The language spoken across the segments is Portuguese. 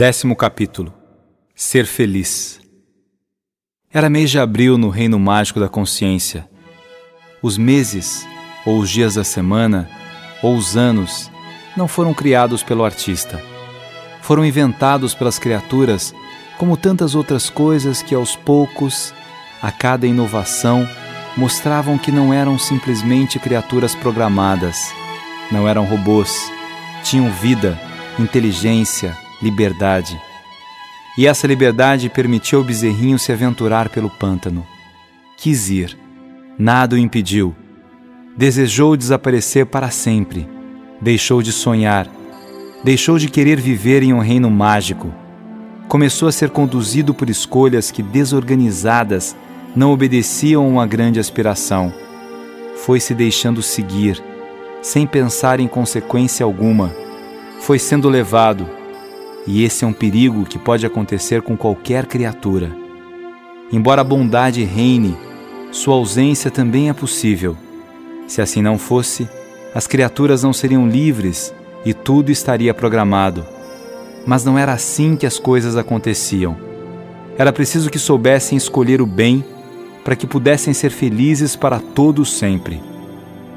Décimo capítulo Ser feliz. Era mês de abril no reino mágico da consciência. Os meses, ou os dias da semana, ou os anos, não foram criados pelo artista. Foram inventados pelas criaturas, como tantas outras coisas que aos poucos, a cada inovação, mostravam que não eram simplesmente criaturas programadas, não eram robôs, tinham vida, inteligência, liberdade. E essa liberdade permitiu ao bezerrinho se aventurar pelo pântano. Quis ir, nada o impediu. Desejou desaparecer para sempre. Deixou de sonhar. Deixou de querer viver em um reino mágico. Começou a ser conduzido por escolhas que, desorganizadas, não obedeciam a uma grande aspiração. Foi se deixando seguir, sem pensar em consequência alguma. Foi sendo levado, e esse é um perigo que pode acontecer com qualquer criatura. Embora a bondade reine, sua ausência também é possível. Se assim não fosse, as criaturas não seriam livres e tudo estaria programado. Mas não era assim que as coisas aconteciam. Era preciso que soubessem escolher o bem para que pudessem ser felizes para todos sempre.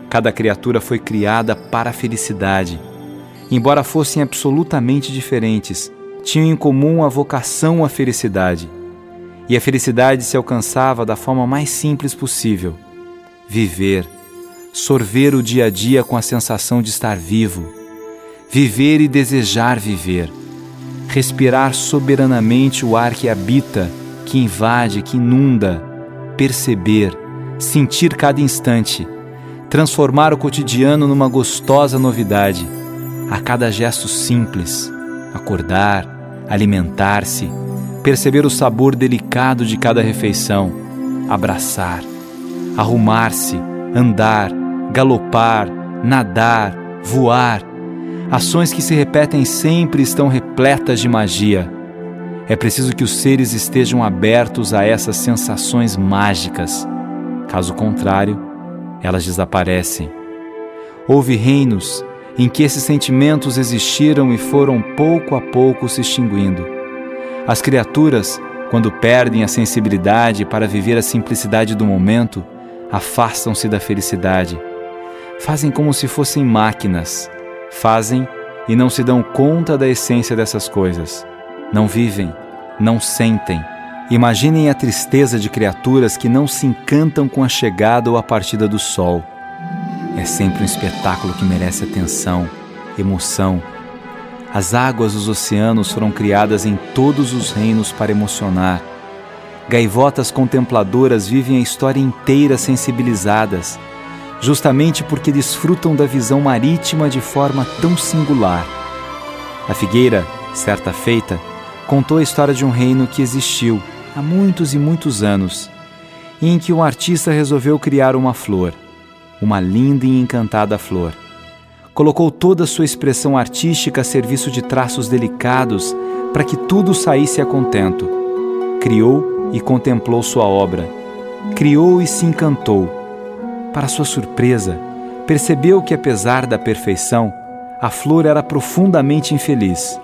Cada criatura foi criada para a felicidade embora fossem absolutamente diferentes, tinham em comum a vocação à felicidade. E a felicidade se alcançava da forma mais simples possível: viver, sorver o dia a dia com a sensação de estar vivo, viver e desejar viver, respirar soberanamente o ar que habita, que invade, que inunda, perceber, sentir cada instante, transformar o cotidiano numa gostosa novidade a cada gesto simples, acordar, alimentar-se, perceber o sabor delicado de cada refeição, abraçar, arrumar-se, andar, galopar, nadar, voar. Ações que se repetem sempre estão repletas de magia. É preciso que os seres estejam abertos a essas sensações mágicas. Caso contrário, elas desaparecem. Houve reinos em que esses sentimentos existiram e foram pouco a pouco se extinguindo. As criaturas, quando perdem a sensibilidade para viver a simplicidade do momento, afastam-se da felicidade. Fazem como se fossem máquinas. Fazem e não se dão conta da essência dessas coisas. Não vivem, não sentem. Imaginem a tristeza de criaturas que não se encantam com a chegada ou a partida do sol é sempre um espetáculo que merece atenção, emoção. As águas dos oceanos foram criadas em todos os reinos para emocionar. Gaivotas contempladoras vivem a história inteira sensibilizadas, justamente porque desfrutam da visão marítima de forma tão singular. A figueira, certa feita, contou a história de um reino que existiu há muitos e muitos anos, e em que um artista resolveu criar uma flor uma linda e encantada flor. Colocou toda a sua expressão artística a serviço de traços delicados para que tudo saísse a contento. Criou e contemplou sua obra. Criou e se encantou. Para sua surpresa, percebeu que, apesar da perfeição, a flor era profundamente infeliz.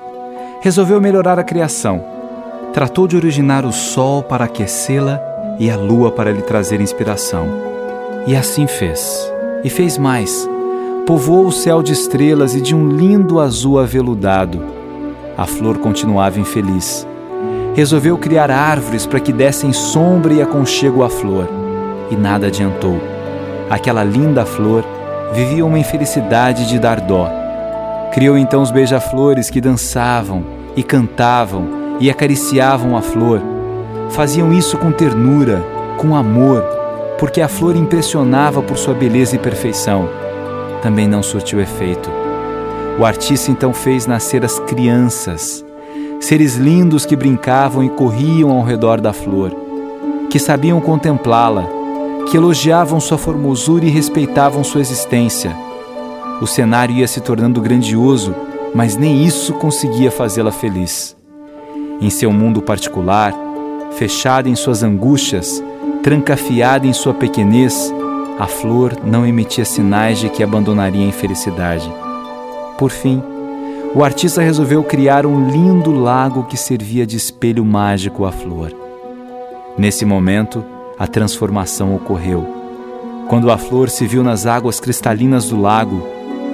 Resolveu melhorar a criação. Tratou de originar o sol para aquecê-la e a lua para lhe trazer inspiração. E assim fez. E fez mais. Povoou o céu de estrelas e de um lindo azul aveludado. A flor continuava infeliz. Resolveu criar árvores para que dessem sombra e aconchego à flor. E nada adiantou. Aquela linda flor vivia uma infelicidade de dar dó. Criou então os beija-flores que dançavam e cantavam e acariciavam a flor. Faziam isso com ternura, com amor porque a flor impressionava por sua beleza e perfeição. Também não surtiu efeito. O artista então fez nascer as crianças, seres lindos que brincavam e corriam ao redor da flor, que sabiam contemplá-la, que elogiavam sua formosura e respeitavam sua existência. O cenário ia se tornando grandioso, mas nem isso conseguia fazê-la feliz. Em seu mundo particular, fechada em suas angústias, Trancafiada em sua pequenez, a flor não emitia sinais de que abandonaria a infelicidade. Por fim, o artista resolveu criar um lindo lago que servia de espelho mágico à flor. Nesse momento, a transformação ocorreu. Quando a flor se viu nas águas cristalinas do lago,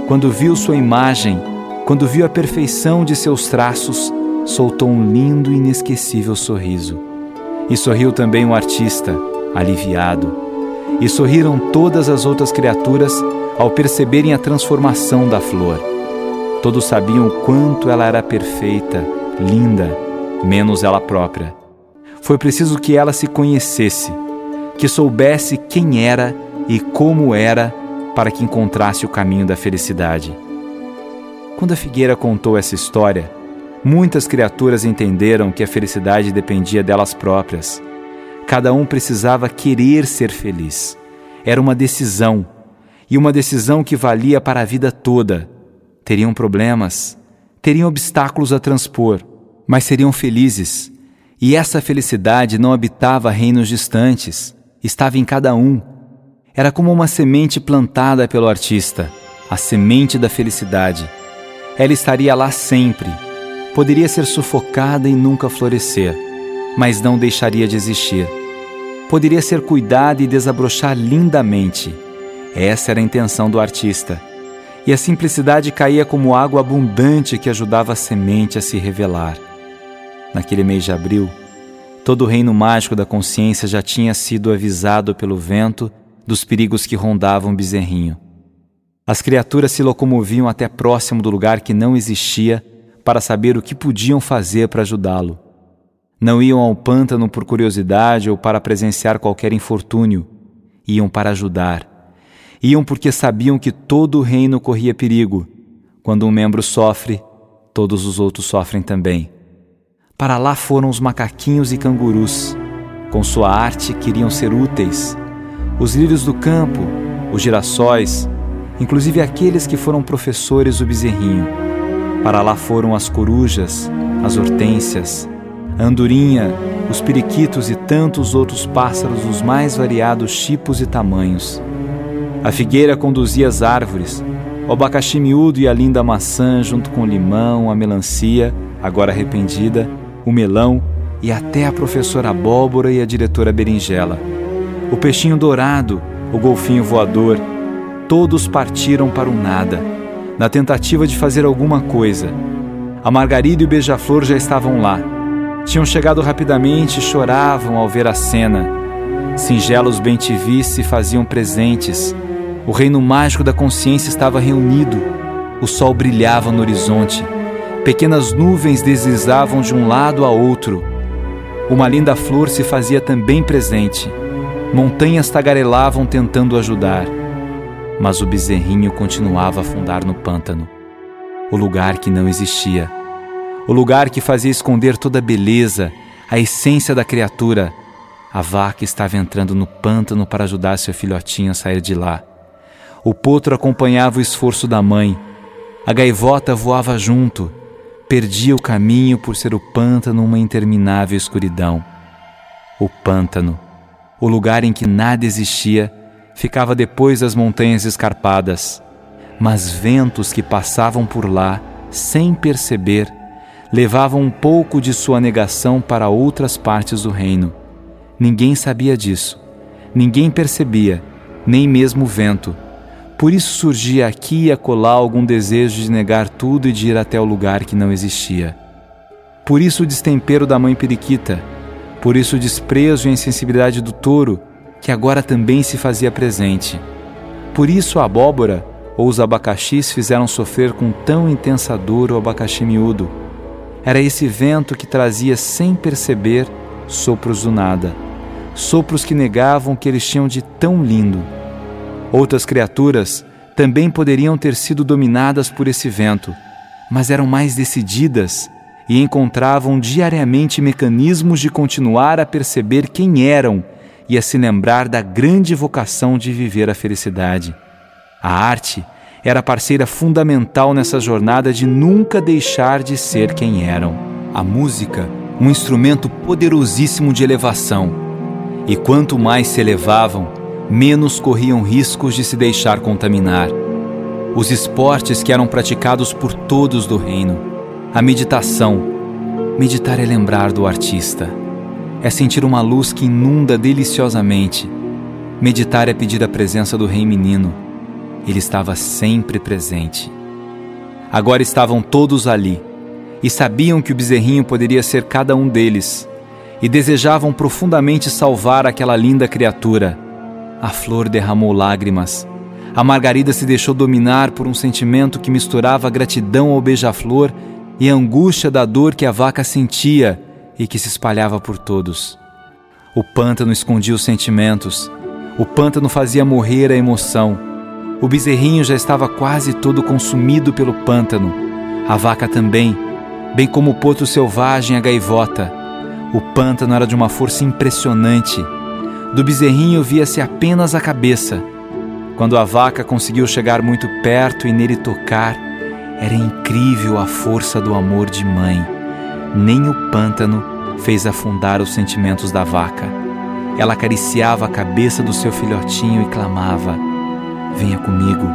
quando viu sua imagem, quando viu a perfeição de seus traços, soltou um lindo e inesquecível sorriso. E sorriu também o artista, aliviado. E sorriram todas as outras criaturas ao perceberem a transformação da flor. Todos sabiam quanto ela era perfeita, linda, menos ela própria. Foi preciso que ela se conhecesse, que soubesse quem era e como era para que encontrasse o caminho da felicidade. Quando a figueira contou essa história, muitas criaturas entenderam que a felicidade dependia delas próprias. Cada um precisava querer ser feliz. Era uma decisão, e uma decisão que valia para a vida toda. Teriam problemas, teriam obstáculos a transpor, mas seriam felizes. E essa felicidade não habitava reinos distantes, estava em cada um. Era como uma semente plantada pelo artista, a semente da felicidade. Ela estaria lá sempre. Poderia ser sufocada e nunca florescer, mas não deixaria de existir poderia ser cuidada e desabrochar lindamente. Essa era a intenção do artista. E a simplicidade caía como água abundante que ajudava a semente a se revelar. Naquele mês de abril, todo o reino mágico da consciência já tinha sido avisado pelo vento dos perigos que rondavam o bezerrinho. As criaturas se locomoviam até próximo do lugar que não existia para saber o que podiam fazer para ajudá-lo. Não iam ao pântano por curiosidade ou para presenciar qualquer infortúnio, iam para ajudar. Iam porque sabiam que todo o reino corria perigo. Quando um membro sofre, todos os outros sofrem também. Para lá foram os macaquinhos e cangurus. Com sua arte queriam ser úteis. Os lírios do campo, os girassóis, inclusive aqueles que foram professores do bezerrinho. Para lá foram as corujas, as hortênsias, a andorinha, os periquitos e tantos outros pássaros dos mais variados tipos e tamanhos. A figueira conduzia as árvores, o abacaxi miúdo e a linda maçã, junto com o limão, a melancia, agora arrependida, o melão e até a professora abóbora e a diretora berinjela. O peixinho dourado, o golfinho voador, todos partiram para o nada, na tentativa de fazer alguma coisa. A margarida e o beija-flor já estavam lá tinham chegado rapidamente e choravam ao ver a cena. Singelos bem-te-vi se faziam presentes. O reino mágico da consciência estava reunido. O sol brilhava no horizonte. Pequenas nuvens deslizavam de um lado a outro. Uma linda flor se fazia também presente. Montanhas tagarelavam tentando ajudar. Mas o bezerrinho continuava a afundar no pântano o lugar que não existia o lugar que fazia esconder toda a beleza, a essência da criatura. A vaca estava entrando no pântano para ajudar seu filhotinho a sair de lá. O potro acompanhava o esforço da mãe. A gaivota voava junto. Perdia o caminho por ser o pântano uma interminável escuridão. O pântano, o lugar em que nada existia, ficava depois das montanhas escarpadas. Mas ventos que passavam por lá, sem perceber, levavam um pouco de sua negação para outras partes do reino. Ninguém sabia disso, ninguém percebia, nem mesmo o vento. Por isso surgia aqui e acolá algum desejo de negar tudo e de ir até o lugar que não existia. Por isso o destempero da mãe periquita, por isso o desprezo e a insensibilidade do touro, que agora também se fazia presente. Por isso a abóbora ou os abacaxis fizeram sofrer com tão intensa dor o abacaxi miúdo era esse vento que trazia sem perceber sopros do nada, sopros que negavam que eles tinham de tão lindo. Outras criaturas também poderiam ter sido dominadas por esse vento, mas eram mais decididas e encontravam diariamente mecanismos de continuar a perceber quem eram e a se lembrar da grande vocação de viver a felicidade. A arte era parceira fundamental nessa jornada de nunca deixar de ser quem eram. A música, um instrumento poderosíssimo de elevação. E quanto mais se elevavam, menos corriam riscos de se deixar contaminar. os esportes que eram praticados por todos do reino, a meditação. Meditar é lembrar do artista, é sentir uma luz que inunda deliciosamente. Meditar é pedir a presença do Rei Menino. Ele estava sempre presente. Agora estavam todos ali e sabiam que o bezerrinho poderia ser cada um deles e desejavam profundamente salvar aquela linda criatura. A flor derramou lágrimas a Margarida se deixou dominar por um sentimento que misturava gratidão ao beija-flor e a angústia da dor que a vaca sentia e que se espalhava por todos. O pântano escondia os sentimentos, o pântano fazia morrer a emoção. O bezerrinho já estava quase todo consumido pelo pântano, a vaca também, bem como o potro selvagem a gaivota. O pântano era de uma força impressionante. Do bezerrinho via-se apenas a cabeça quando a vaca conseguiu chegar muito perto e nele tocar, era incrível a força do amor de mãe. Nem o pântano fez afundar os sentimentos da vaca. Ela acariciava a cabeça do seu filhotinho e clamava: Venha comigo,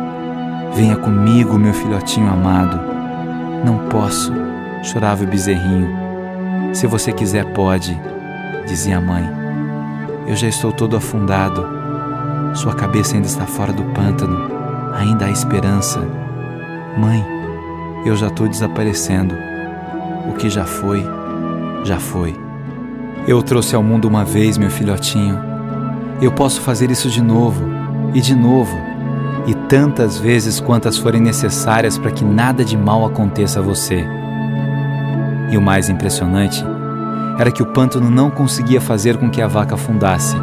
venha comigo, meu filhotinho amado. Não posso, chorava o bezerrinho. Se você quiser, pode, dizia a mãe. Eu já estou todo afundado sua cabeça ainda está fora do pântano. Ainda há esperança. Mãe, eu já estou desaparecendo. O que já foi, já foi. Eu trouxe ao mundo uma vez, meu filhotinho. Eu posso fazer isso de novo, e de novo, e tantas vezes quantas forem necessárias para que nada de mal aconteça a você. E o mais impressionante era que o pântano não conseguia fazer com que a vaca afundasse.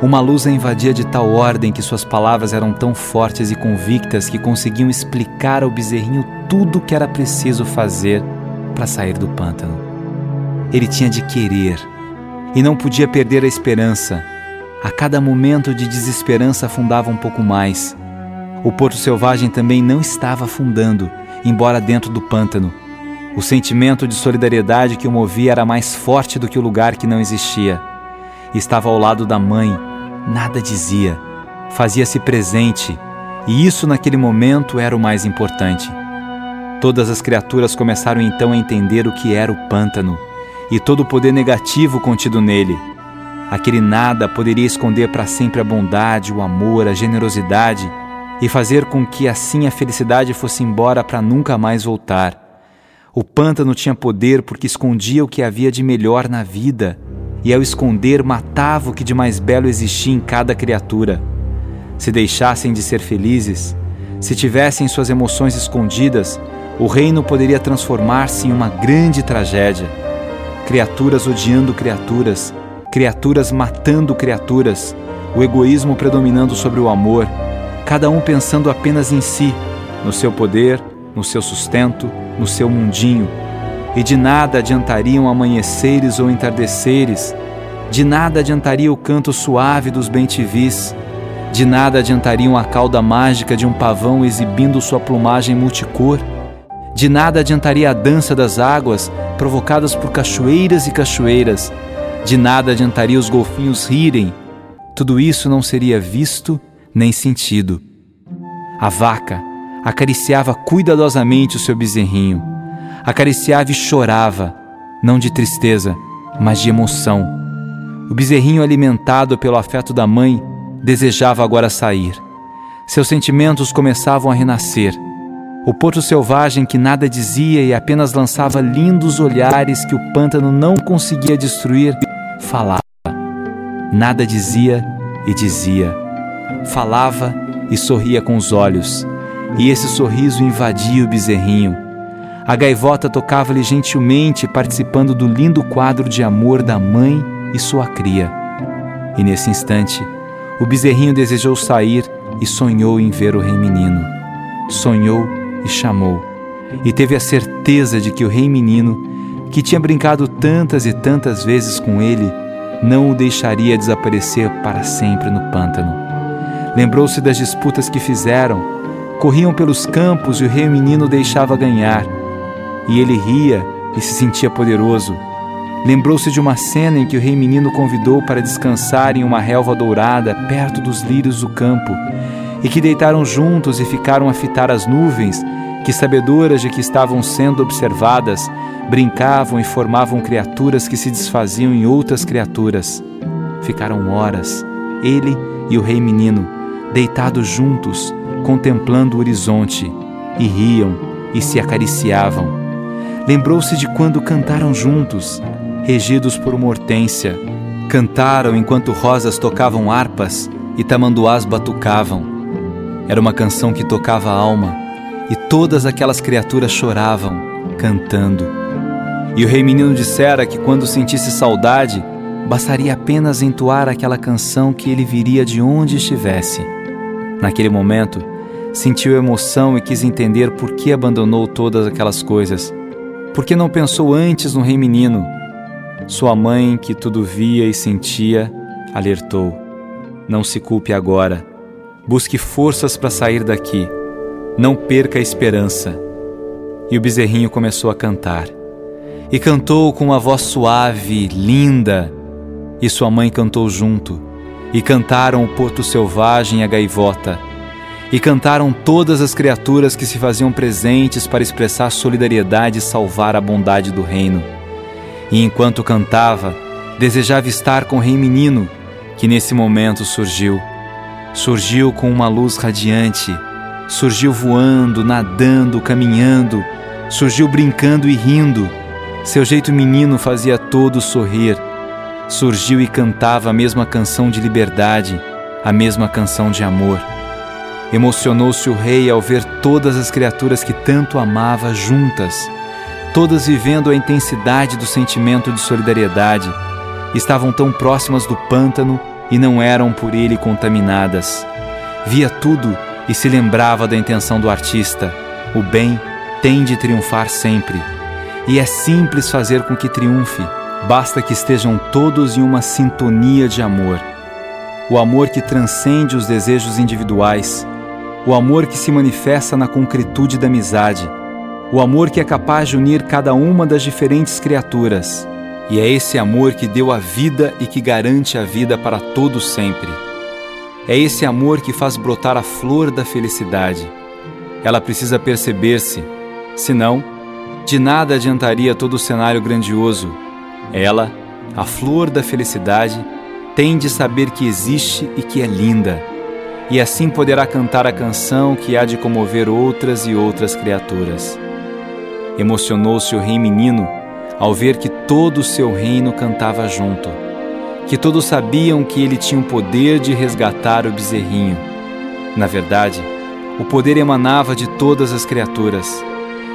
Uma luz a invadia de tal ordem que suas palavras eram tão fortes e convictas que conseguiam explicar ao bezerrinho tudo o que era preciso fazer para sair do pântano. Ele tinha de querer e não podia perder a esperança. A cada momento de desesperança afundava um pouco mais. O porto selvagem também não estava afundando, embora dentro do pântano. O sentimento de solidariedade que o movia era mais forte do que o lugar que não existia. Estava ao lado da mãe, nada dizia, fazia-se presente, e isso naquele momento era o mais importante. Todas as criaturas começaram então a entender o que era o pântano e todo o poder negativo contido nele. Aquele nada poderia esconder para sempre a bondade, o amor, a generosidade e fazer com que assim a felicidade fosse embora para nunca mais voltar. O pântano tinha poder porque escondia o que havia de melhor na vida e ao esconder matava o que de mais belo existia em cada criatura. Se deixassem de ser felizes, se tivessem suas emoções escondidas, o reino poderia transformar-se em uma grande tragédia. Criaturas odiando criaturas, criaturas matando criaturas, o egoísmo predominando sobre o amor, cada um pensando apenas em si, no seu poder, no seu sustento, no seu mundinho. E de nada adiantariam amanheceres ou entardeceres, de nada adiantaria o canto suave dos bentivis, de nada adiantariam a cauda mágica de um pavão exibindo sua plumagem multicor, de nada adiantaria a dança das águas provocadas por cachoeiras e cachoeiras, de nada adiantaria os golfinhos rirem, tudo isso não seria visto nem sentido. A vaca acariciava cuidadosamente o seu bezerrinho acariciava e chorava, não de tristeza, mas de emoção. O bezerrinho, alimentado pelo afeto da mãe, desejava agora sair. Seus sentimentos começavam a renascer. O potro selvagem que nada dizia e apenas lançava lindos olhares que o pântano não conseguia destruir, falava. Nada dizia e dizia. Falava e sorria com os olhos. E esse sorriso invadia o bezerrinho a gaivota tocava-lhe gentilmente, participando do lindo quadro de amor da mãe e sua cria. E nesse instante, o bezerrinho desejou sair e sonhou em ver o rei menino. Sonhou e chamou, e teve a certeza de que o rei menino, que tinha brincado tantas e tantas vezes com ele, não o deixaria desaparecer para sempre no pântano. Lembrou-se das disputas que fizeram, corriam pelos campos e o rei menino deixava ganhar e ele ria e se sentia poderoso. Lembrou-se de uma cena em que o rei menino convidou para descansar em uma relva dourada perto dos lírios do campo, e que deitaram juntos e ficaram a fitar as nuvens, que, sabedoras de que estavam sendo observadas, brincavam e formavam criaturas que se desfaziam em outras criaturas. Ficaram horas, ele e o rei menino, deitados juntos, contemplando o horizonte, e riam e se acariciavam. Lembrou-se de quando cantaram juntos, regidos por uma hortência. Cantaram enquanto rosas tocavam harpas e tamanduás batucavam. Era uma canção que tocava a alma, e todas aquelas criaturas choravam, cantando. E o rei menino dissera que quando sentisse saudade, bastaria apenas entoar aquela canção que ele viria de onde estivesse. Naquele momento, sentiu emoção e quis entender por que abandonou todas aquelas coisas. Por que não pensou antes no rei menino? Sua mãe, que tudo via e sentia, alertou: Não se culpe agora. Busque forças para sair daqui. Não perca a esperança. E o bezerrinho começou a cantar. E cantou com uma voz suave, linda. E sua mãe cantou junto. E cantaram o porto selvagem e a gaivota e cantaram todas as criaturas que se faziam presentes para expressar solidariedade e salvar a bondade do reino. E enquanto cantava, desejava estar com o rei menino, que nesse momento surgiu. Surgiu com uma luz radiante, surgiu voando, nadando, caminhando, surgiu brincando e rindo. Seu jeito menino fazia todos sorrir. Surgiu e cantava a mesma canção de liberdade, a mesma canção de amor. Emocionou-se o rei ao ver todas as criaturas que tanto amava juntas, todas vivendo a intensidade do sentimento de solidariedade. Estavam tão próximas do pântano e não eram por ele contaminadas. Via tudo e se lembrava da intenção do artista: o bem tem de triunfar sempre. E é simples fazer com que triunfe, basta que estejam todos em uma sintonia de amor. O amor que transcende os desejos individuais o amor que se manifesta na concretude da amizade, o amor que é capaz de unir cada uma das diferentes criaturas. E é esse amor que deu a vida e que garante a vida para todos sempre. É esse amor que faz brotar a flor da felicidade. Ela precisa perceber-se, senão, de nada adiantaria todo o cenário grandioso. Ela, a flor da felicidade, tem de saber que existe e que é linda e assim poderá cantar a canção que há de comover outras e outras criaturas. Emocionou-se o rei menino ao ver que todo o seu reino cantava junto, que todos sabiam que ele tinha o poder de resgatar o bezerrinho. Na verdade, o poder emanava de todas as criaturas,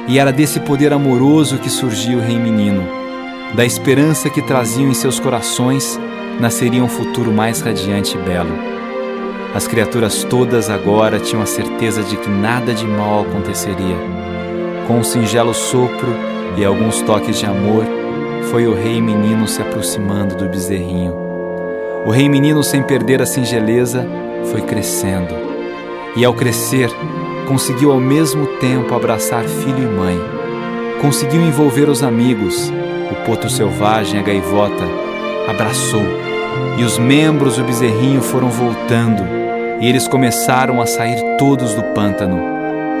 e era desse poder amoroso que surgia o rei menino. Da esperança que traziam em seus corações, nasceria um futuro mais radiante e belo. As criaturas todas agora tinham a certeza de que nada de mal aconteceria. Com um singelo sopro e alguns toques de amor, foi o rei menino se aproximando do bezerrinho. O rei menino, sem perder a singeleza, foi crescendo. E ao crescer, conseguiu ao mesmo tempo abraçar filho e mãe. Conseguiu envolver os amigos, potro selvagem, a gaivota, abraçou, e os membros do bezerrinho foram voltando e eles começaram a sair todos do pântano.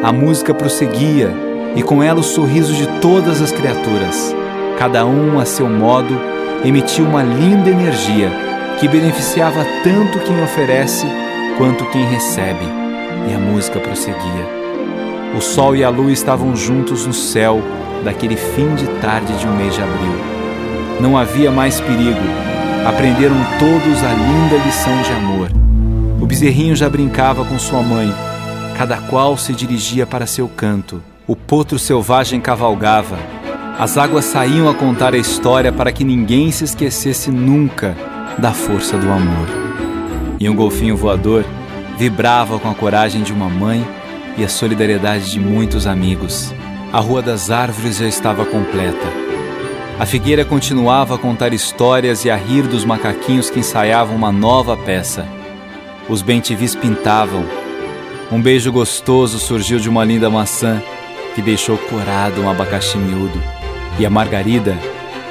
A música prosseguia e com ela o sorriso de todas as criaturas. Cada um, a seu modo, emitia uma linda energia que beneficiava tanto quem oferece quanto quem recebe. E a música prosseguia. O sol e a lua estavam juntos no céu daquele fim de tarde de um mês de abril. Não havia mais perigo. Aprenderam todos a linda lição de amor o bezerrinho já brincava com sua mãe, cada qual se dirigia para seu canto. O potro selvagem cavalgava. As águas saíam a contar a história para que ninguém se esquecesse nunca da força do amor. E um golfinho voador vibrava com a coragem de uma mãe e a solidariedade de muitos amigos. A Rua das Árvores já estava completa. A figueira continuava a contar histórias e a rir dos macaquinhos que ensaiavam uma nova peça. Os bentivis pintavam. Um beijo gostoso surgiu de uma linda maçã que deixou corado um abacaxi miúdo. E a margarida,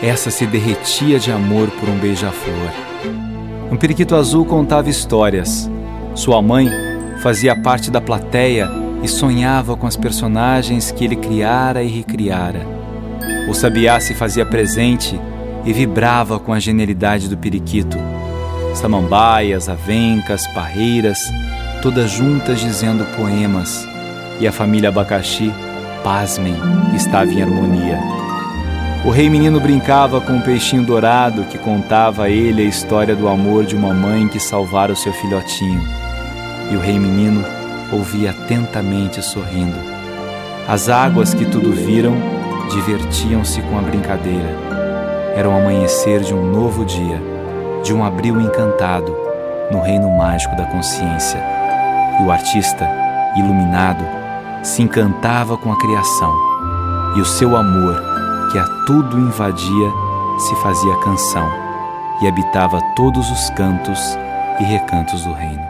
essa se derretia de amor por um beija-flor. Um periquito azul contava histórias. Sua mãe fazia parte da plateia e sonhava com as personagens que ele criara e recriara. O sabiá se fazia presente e vibrava com a genialidade do periquito. Samambaias, avencas, parreiras, todas juntas dizendo poemas, e a família abacaxi, pasmem, estava em harmonia. O rei menino brincava com um peixinho dourado que contava a ele a história do amor de uma mãe que salvara o seu filhotinho. E o rei menino ouvia atentamente sorrindo. As águas que tudo viram divertiam-se com a brincadeira. Era o amanhecer de um novo dia, de um abril encantado no reino mágico da consciência. E o artista, iluminado, se encantava com a criação e o seu amor que a tudo invadia, se fazia canção e habitava todos os cantos e recantos do reino.